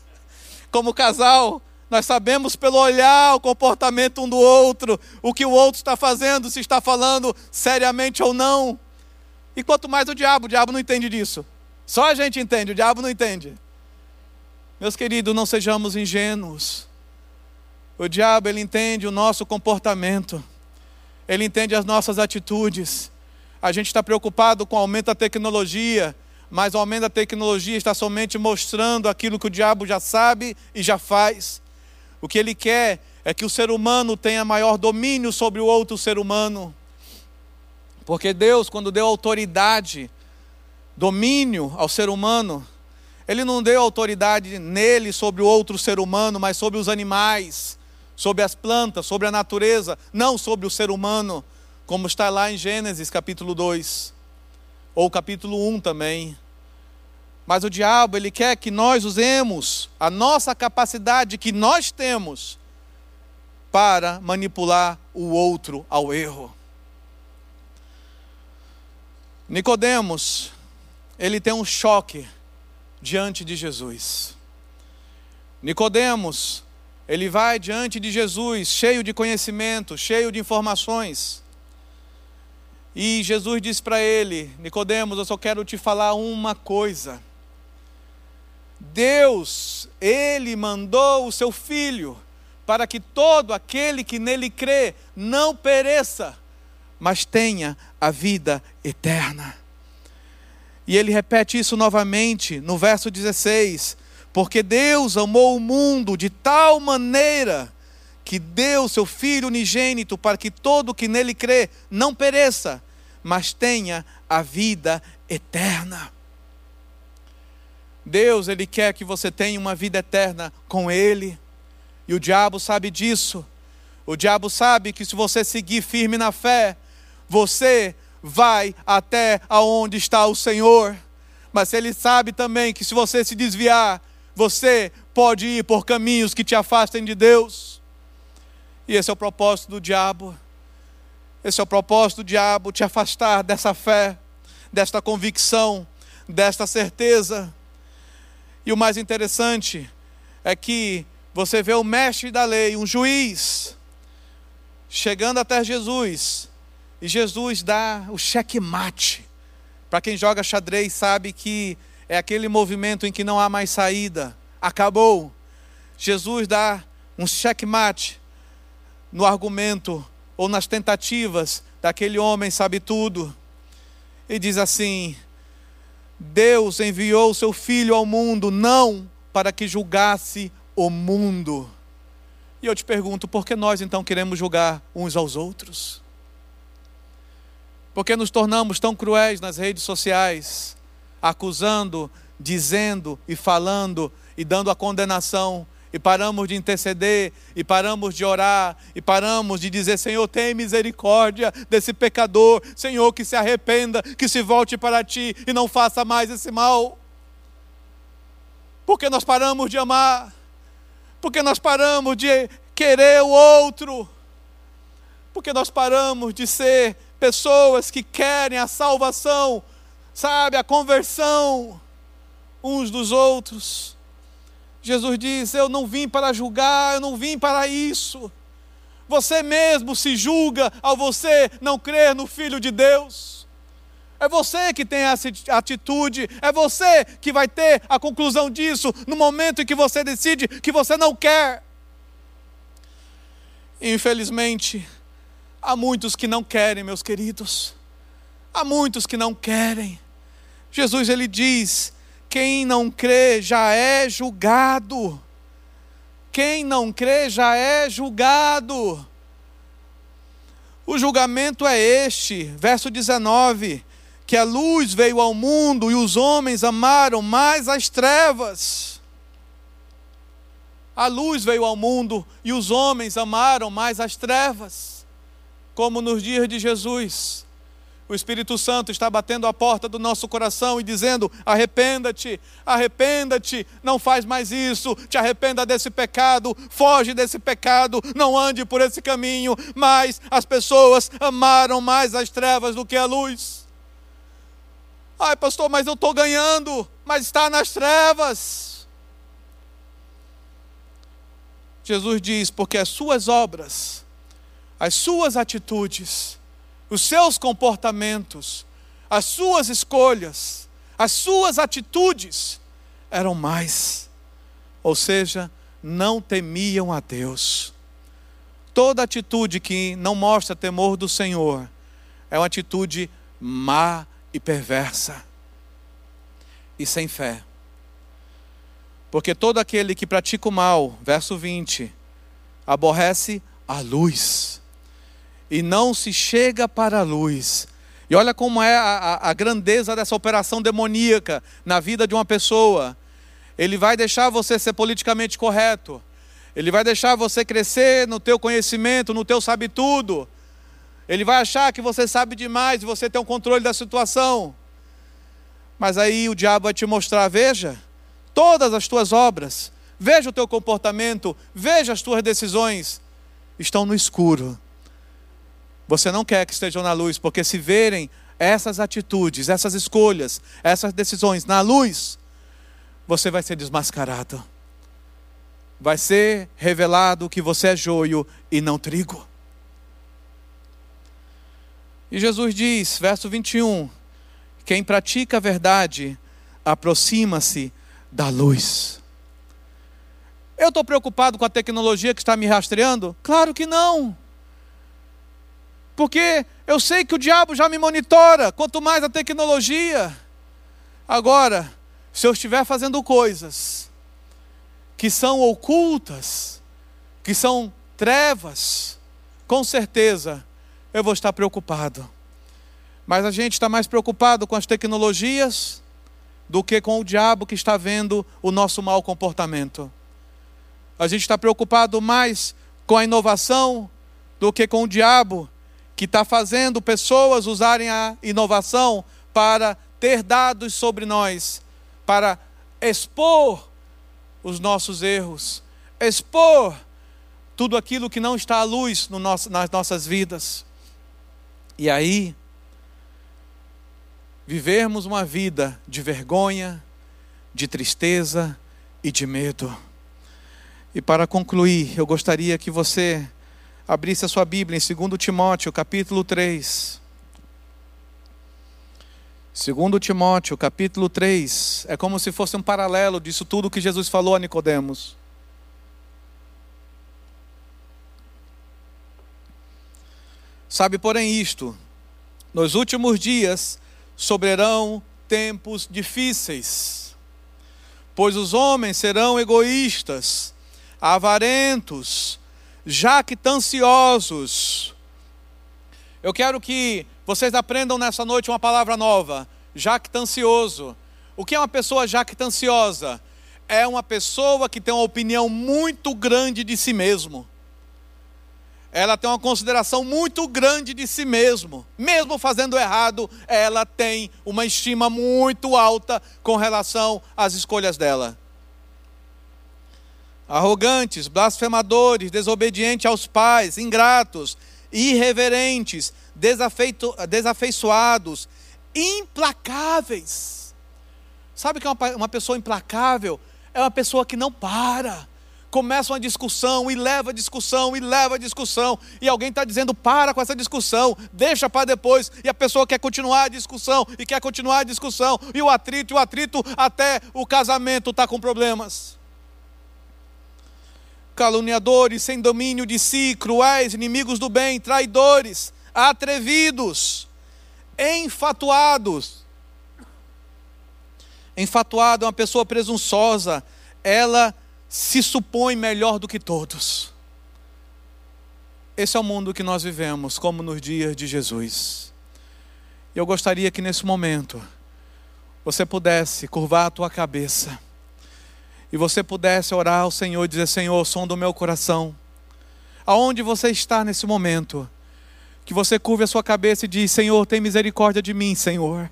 como casal, nós sabemos pelo olhar, o comportamento um do outro, o que o outro está fazendo, se está falando seriamente ou não. E quanto mais o diabo, o diabo não entende disso. Só a gente entende, o diabo não entende. Meus queridos, não sejamos ingênuos. O diabo, ele entende o nosso comportamento. Ele entende as nossas atitudes. A gente está preocupado com o aumento da tecnologia, mas o aumento da tecnologia está somente mostrando aquilo que o diabo já sabe e já faz. O que ele quer é que o ser humano tenha maior domínio sobre o outro ser humano. Porque Deus, quando deu autoridade, domínio ao ser humano, Ele não deu autoridade nele sobre o outro ser humano, mas sobre os animais, sobre as plantas, sobre a natureza, não sobre o ser humano, como está lá em Gênesis capítulo 2, ou capítulo 1 também. Mas o diabo, ele quer que nós usemos a nossa capacidade que nós temos para manipular o outro ao erro. Nicodemos, ele tem um choque diante de Jesus. Nicodemos, ele vai diante de Jesus, cheio de conhecimento, cheio de informações. E Jesus diz para ele: Nicodemos, eu só quero te falar uma coisa. Deus, ele mandou o seu filho para que todo aquele que nele crê não pereça, mas tenha a vida eterna. E ele repete isso novamente no verso 16: Porque Deus amou o mundo de tal maneira que deu seu Filho unigênito para que todo que nele crê não pereça, mas tenha a vida eterna. Deus, Ele quer que você tenha uma vida eterna com Ele. E o diabo sabe disso. O diabo sabe que se você seguir firme na fé, você vai até aonde está o Senhor. Mas ele sabe também que se você se desviar, você pode ir por caminhos que te afastem de Deus. E esse é o propósito do diabo. Esse é o propósito do diabo, te afastar dessa fé, desta convicção, desta certeza. E o mais interessante é que você vê o mestre da lei, um juiz, chegando até Jesus, e Jesus dá o checkmate. Para quem joga xadrez sabe que é aquele movimento em que não há mais saída. Acabou. Jesus dá um checkmate no argumento ou nas tentativas daquele homem sabe tudo. E diz assim: Deus enviou o seu filho ao mundo não para que julgasse o mundo. E eu te pergunto, por que nós então queremos julgar uns aos outros? Por que nos tornamos tão cruéis nas redes sociais, acusando, dizendo e falando e dando a condenação. E paramos de interceder, e paramos de orar, e paramos de dizer: Senhor, tem misericórdia desse pecador, Senhor, que se arrependa, que se volte para ti e não faça mais esse mal. Porque nós paramos de amar, porque nós paramos de querer o outro, porque nós paramos de ser pessoas que querem a salvação, sabe, a conversão uns dos outros. Jesus diz: Eu não vim para julgar, eu não vim para isso. Você mesmo se julga ao você não crer no Filho de Deus. É você que tem essa atitude, é você que vai ter a conclusão disso no momento em que você decide que você não quer. Infelizmente, há muitos que não querem, meus queridos. Há muitos que não querem. Jesus ele diz quem não crê já é julgado. Quem não crê já é julgado. O julgamento é este, verso 19: que a luz veio ao mundo e os homens amaram mais as trevas. A luz veio ao mundo e os homens amaram mais as trevas, como nos dias de Jesus. O Espírito Santo está batendo a porta do nosso coração e dizendo: arrependa-te, arrependa-te, não faz mais isso, te arrependa desse pecado, foge desse pecado, não ande por esse caminho. Mas as pessoas amaram mais as trevas do que a luz. Ai, pastor, mas eu estou ganhando, mas está nas trevas. Jesus diz: porque as suas obras, as suas atitudes, os seus comportamentos, as suas escolhas, as suas atitudes eram mais. Ou seja, não temiam a Deus. Toda atitude que não mostra temor do Senhor é uma atitude má e perversa e sem fé. Porque todo aquele que pratica o mal, verso 20, aborrece a luz e não se chega para a luz. E olha como é a, a, grandeza dessa operação demoníaca na vida de uma pessoa. Ele vai deixar você ser politicamente correto. Ele vai deixar você crescer no teu conhecimento, no teu sabe tudo. Ele vai achar que você sabe demais e você tem o um controle da situação. Mas aí o diabo vai te mostrar, veja, todas as tuas obras, veja o teu comportamento, veja as tuas decisões, estão no escuro. Você não quer que estejam na luz, porque se verem essas atitudes, essas escolhas, essas decisões na luz, você vai ser desmascarado. Vai ser revelado que você é joio e não trigo. E Jesus diz, verso 21, quem pratica a verdade aproxima-se da luz. Eu estou preocupado com a tecnologia que está me rastreando? Claro que não. Porque eu sei que o diabo já me monitora, quanto mais a tecnologia. Agora, se eu estiver fazendo coisas que são ocultas, que são trevas, com certeza eu vou estar preocupado. Mas a gente está mais preocupado com as tecnologias do que com o diabo que está vendo o nosso mau comportamento. A gente está preocupado mais com a inovação do que com o diabo que está fazendo pessoas usarem a inovação para ter dados sobre nós, para expor os nossos erros, expor tudo aquilo que não está à luz no nosso, nas nossas vidas. E aí, vivermos uma vida de vergonha, de tristeza e de medo. E para concluir, eu gostaria que você abrisse a sua Bíblia em 2 Timóteo, capítulo 3. 2 Timóteo, capítulo 3, é como se fosse um paralelo disso tudo que Jesus falou a Nicodemos. Sabe, porém, isto: nos últimos dias sobrarão tempos difíceis, pois os homens serão egoístas, avarentos, jactanciosos. Eu quero que vocês aprendam nessa noite uma palavra nova: jactancioso. O que é uma pessoa jactanciosa? É uma pessoa que tem uma opinião muito grande de si mesmo ela tem uma consideração muito grande de si mesmo. Mesmo fazendo errado, ela tem uma estima muito alta com relação às escolhas dela. Arrogantes, blasfemadores, desobedientes aos pais, ingratos, irreverentes, desafeito, desafeiçoados, implacáveis. Sabe que é uma, uma pessoa implacável? É uma pessoa que não para começa uma discussão e leva discussão e leva discussão, e alguém está dizendo para com essa discussão, deixa para depois, e a pessoa quer continuar a discussão e quer continuar a discussão, e o atrito, e o atrito até o casamento está com problemas. Caluniadores, sem domínio de si, cruéis, inimigos do bem, traidores, atrevidos, enfatuados. Enfatuado é uma pessoa presunçosa, ela se supõe melhor do que todos. Esse é o mundo que nós vivemos, como nos dias de Jesus. Eu gostaria que nesse momento você pudesse curvar a tua cabeça e você pudesse orar ao Senhor e dizer: Senhor, som do meu coração. Aonde você está nesse momento? Que você curve a sua cabeça e diz: Senhor, tem misericórdia de mim, Senhor.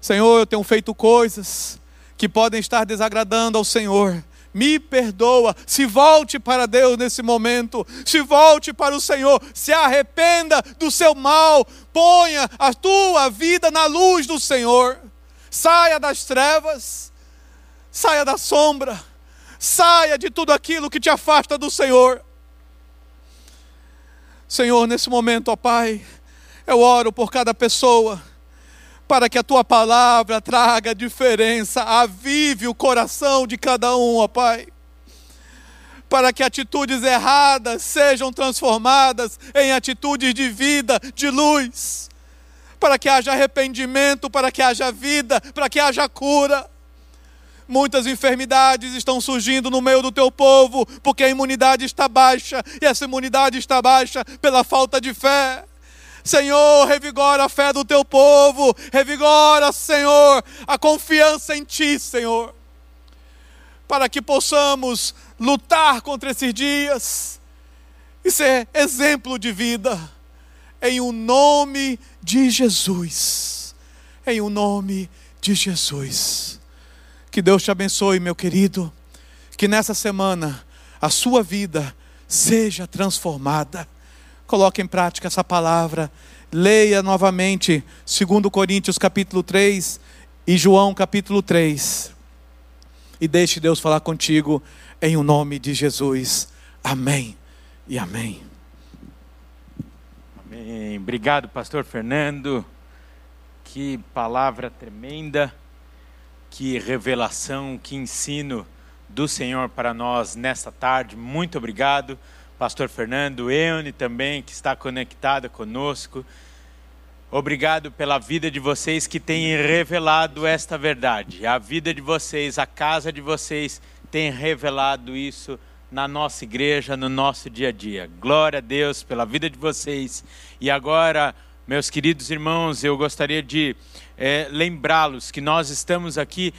Senhor, eu tenho feito coisas que podem estar desagradando ao Senhor me perdoa. Se volte para Deus nesse momento, se volte para o Senhor, se arrependa do seu mal, ponha a tua vida na luz do Senhor. Saia das trevas, saia da sombra, saia de tudo aquilo que te afasta do Senhor. Senhor, nesse momento, ó Pai, eu oro por cada pessoa para que a tua palavra traga diferença, avive o coração de cada um, ó Pai. Para que atitudes erradas sejam transformadas em atitudes de vida, de luz. Para que haja arrependimento, para que haja vida, para que haja cura. Muitas enfermidades estão surgindo no meio do teu povo, porque a imunidade está baixa, e essa imunidade está baixa pela falta de fé. Senhor, revigora a fé do teu povo, revigora, Senhor, a confiança em Ti, Senhor, para que possamos lutar contra esses dias e ser exemplo de vida, em o nome de Jesus. Em o nome de Jesus. Que Deus te abençoe, meu querido. Que nessa semana a sua vida seja transformada Coloque em prática essa palavra. Leia novamente 2 Coríntios capítulo 3 e João capítulo 3. E deixe Deus falar contigo em o nome de Jesus. Amém e amém. Amém. Obrigado, pastor Fernando. Que palavra tremenda, que revelação, que ensino do Senhor para nós nesta tarde. Muito obrigado pastor Fernando, Eone também, que está conectada conosco. Obrigado pela vida de vocês que têm revelado esta verdade. A vida de vocês, a casa de vocês tem revelado isso na nossa igreja, no nosso dia a dia. Glória a Deus pela vida de vocês. E agora, meus queridos irmãos, eu gostaria de é, lembrá-los que nós estamos aqui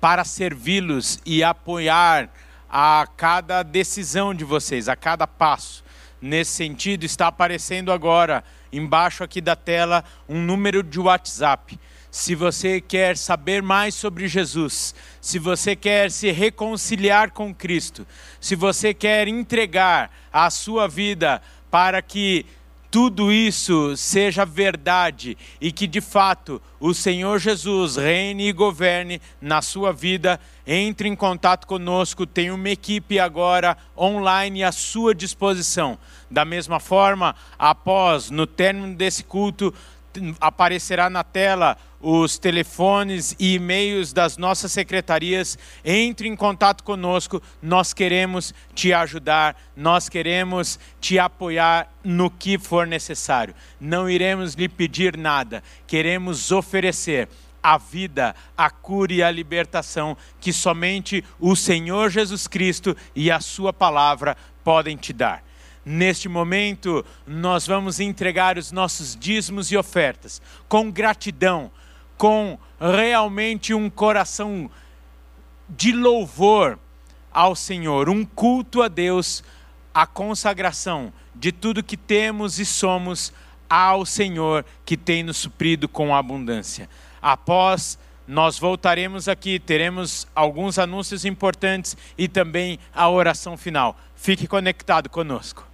para servi-los e apoiar a cada decisão de vocês, a cada passo. Nesse sentido, está aparecendo agora embaixo aqui da tela um número de WhatsApp. Se você quer saber mais sobre Jesus, se você quer se reconciliar com Cristo, se você quer entregar a sua vida para que tudo isso seja verdade e que de fato o Senhor Jesus reine e governe na sua vida, entre em contato conosco. Tem uma equipe agora online à sua disposição. Da mesma forma, após, no término desse culto, aparecerá na tela os telefones e e-mails das nossas secretarias. Entre em contato conosco, nós queremos te ajudar, nós queremos te apoiar no que for necessário. Não iremos lhe pedir nada, queremos oferecer a vida, a cura e a libertação que somente o Senhor Jesus Cristo e a Sua palavra podem te dar. Neste momento, nós vamos entregar os nossos dízimos e ofertas com gratidão, com realmente um coração de louvor ao Senhor, um culto a Deus, a consagração de tudo que temos e somos ao Senhor que tem nos suprido com abundância. Após nós voltaremos aqui, teremos alguns anúncios importantes e também a oração final. Fique conectado conosco.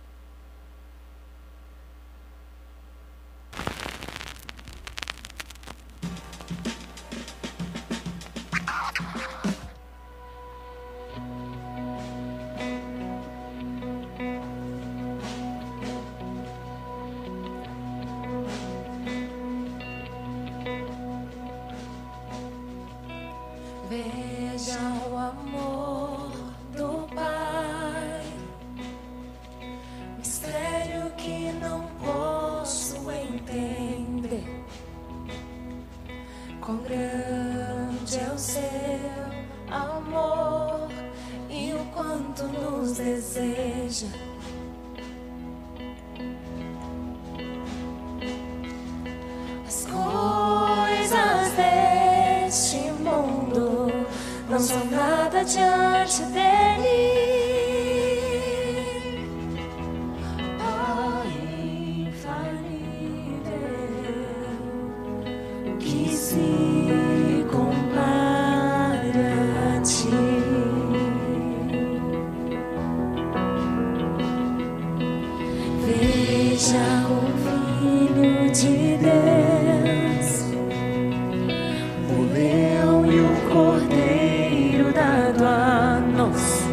chegado a nós.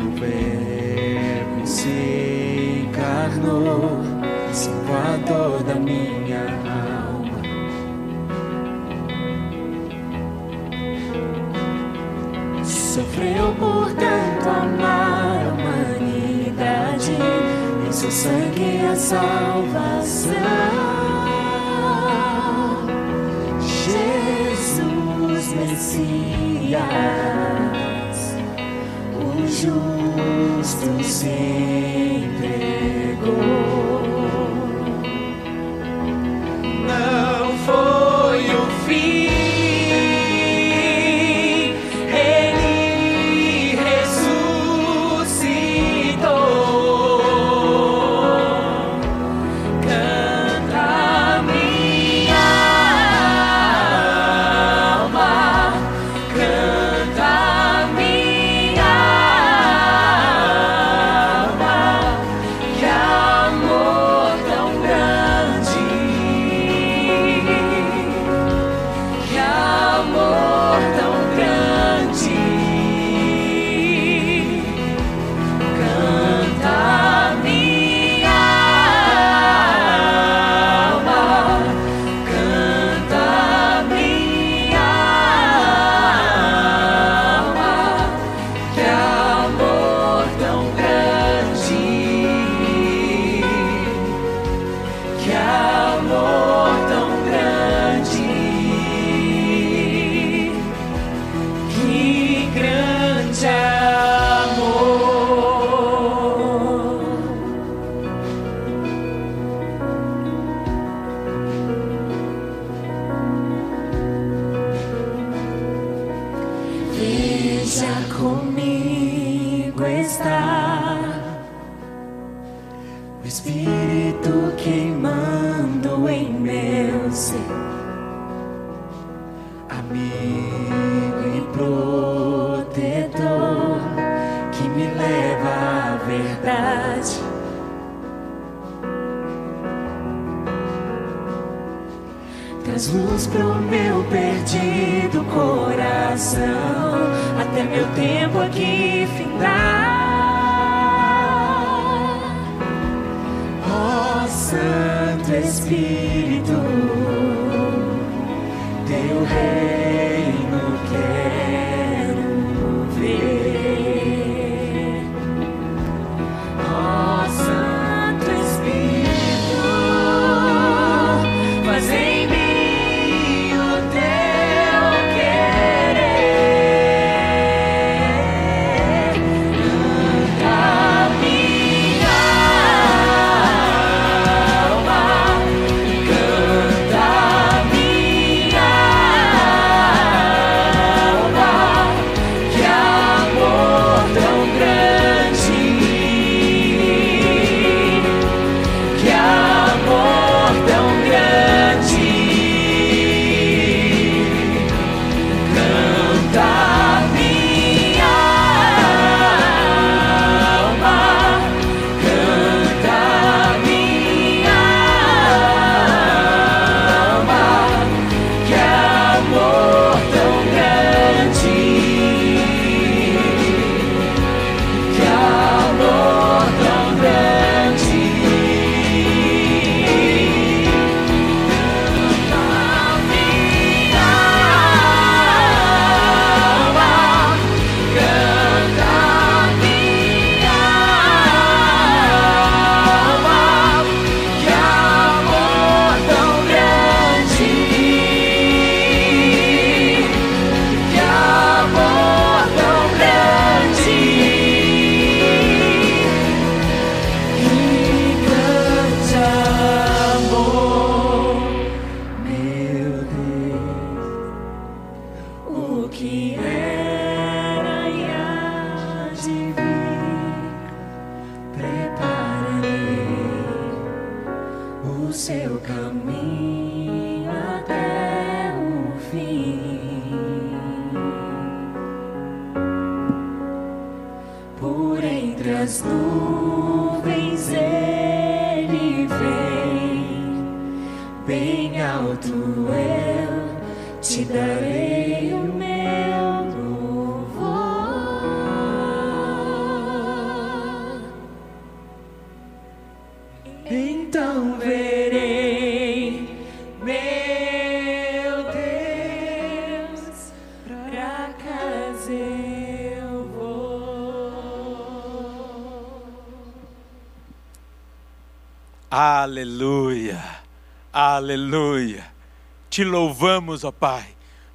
O Verbo se encarnou, Salvador da minha alma. Sofreu por tanto amar a humanidade, em seu sangue a salvação. Jesus Messias dias, o justo sempre. già conmigo está. Respira.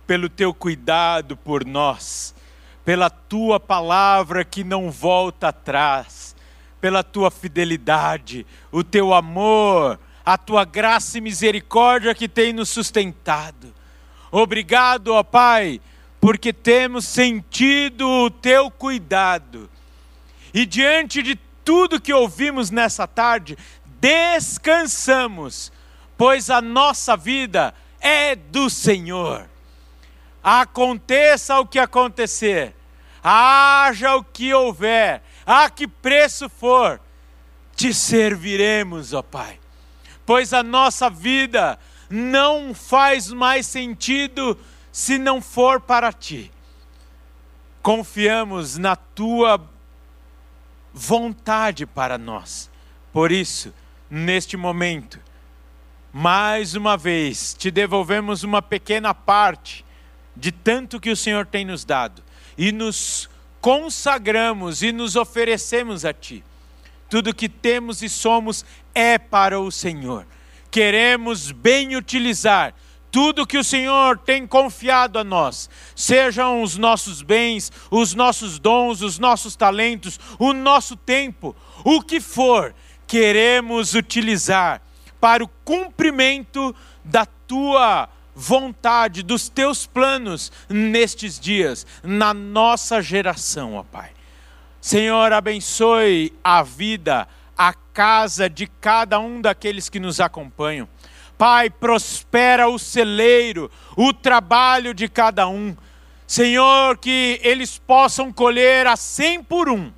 Pelo teu cuidado por nós, pela tua palavra que não volta atrás, pela tua fidelidade, o teu amor, a tua graça e misericórdia que tem nos sustentado. Obrigado, ó Pai, porque temos sentido o teu cuidado. E diante de tudo que ouvimos nessa tarde, descansamos, pois a nossa vida é do Senhor. Aconteça o que acontecer, haja o que houver, a que preço for, te serviremos, ó Pai, pois a nossa vida não faz mais sentido se não for para ti. Confiamos na tua vontade para nós. Por isso, neste momento, mais uma vez, te devolvemos uma pequena parte de tanto que o Senhor tem nos dado e nos consagramos e nos oferecemos a Ti. Tudo que temos e somos é para o Senhor. Queremos bem utilizar tudo que o Senhor tem confiado a nós, sejam os nossos bens, os nossos dons, os nossos talentos, o nosso tempo, o que for, queremos utilizar para o cumprimento da tua vontade, dos teus planos nestes dias, na nossa geração, ó Pai. Senhor, abençoe a vida, a casa de cada um daqueles que nos acompanham. Pai, prospera o celeiro, o trabalho de cada um. Senhor, que eles possam colher a cem por um,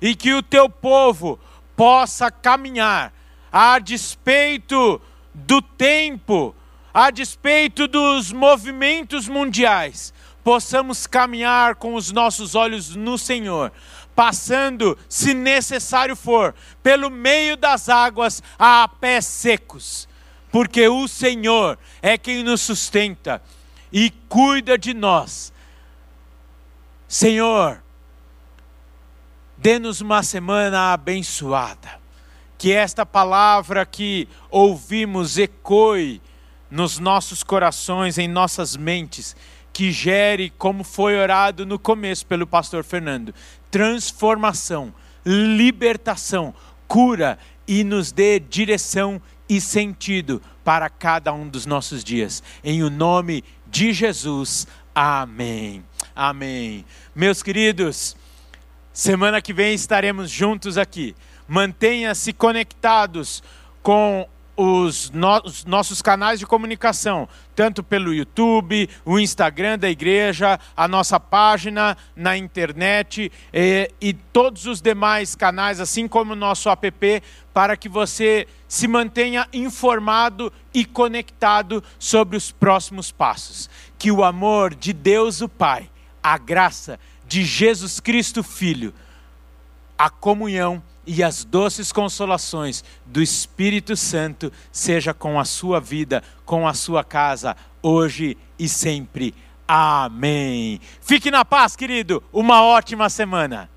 e que o teu povo possa caminhar a despeito do tempo, a despeito dos movimentos mundiais, possamos caminhar com os nossos olhos no Senhor, passando, se necessário for, pelo meio das águas a pés secos, porque o Senhor é quem nos sustenta e cuida de nós. Senhor, dê-nos uma semana abençoada, que esta palavra que ouvimos ecoe nos nossos corações, em nossas mentes, que gere, como foi orado no começo pelo pastor Fernando, transformação, libertação, cura e nos dê direção e sentido para cada um dos nossos dias. Em o nome de Jesus. Amém. Amém. Meus queridos, semana que vem estaremos juntos aqui. Mantenha-se conectados com os, no, os, nossos canais de comunicação, tanto pelo YouTube, o Instagram da igreja, a nossa página na internet e, e todos os demais canais, assim como o nosso app, para que você se mantenha informado e conectado sobre os próximos passos. Que o amor de Deus o Pai, a graça de Jesus Cristo Filho, a comunhão e as doces consolações do Espírito Santo seja com a sua vida, com a sua casa, hoje e sempre. Amém. Fique na paz, querido. Uma ótima semana.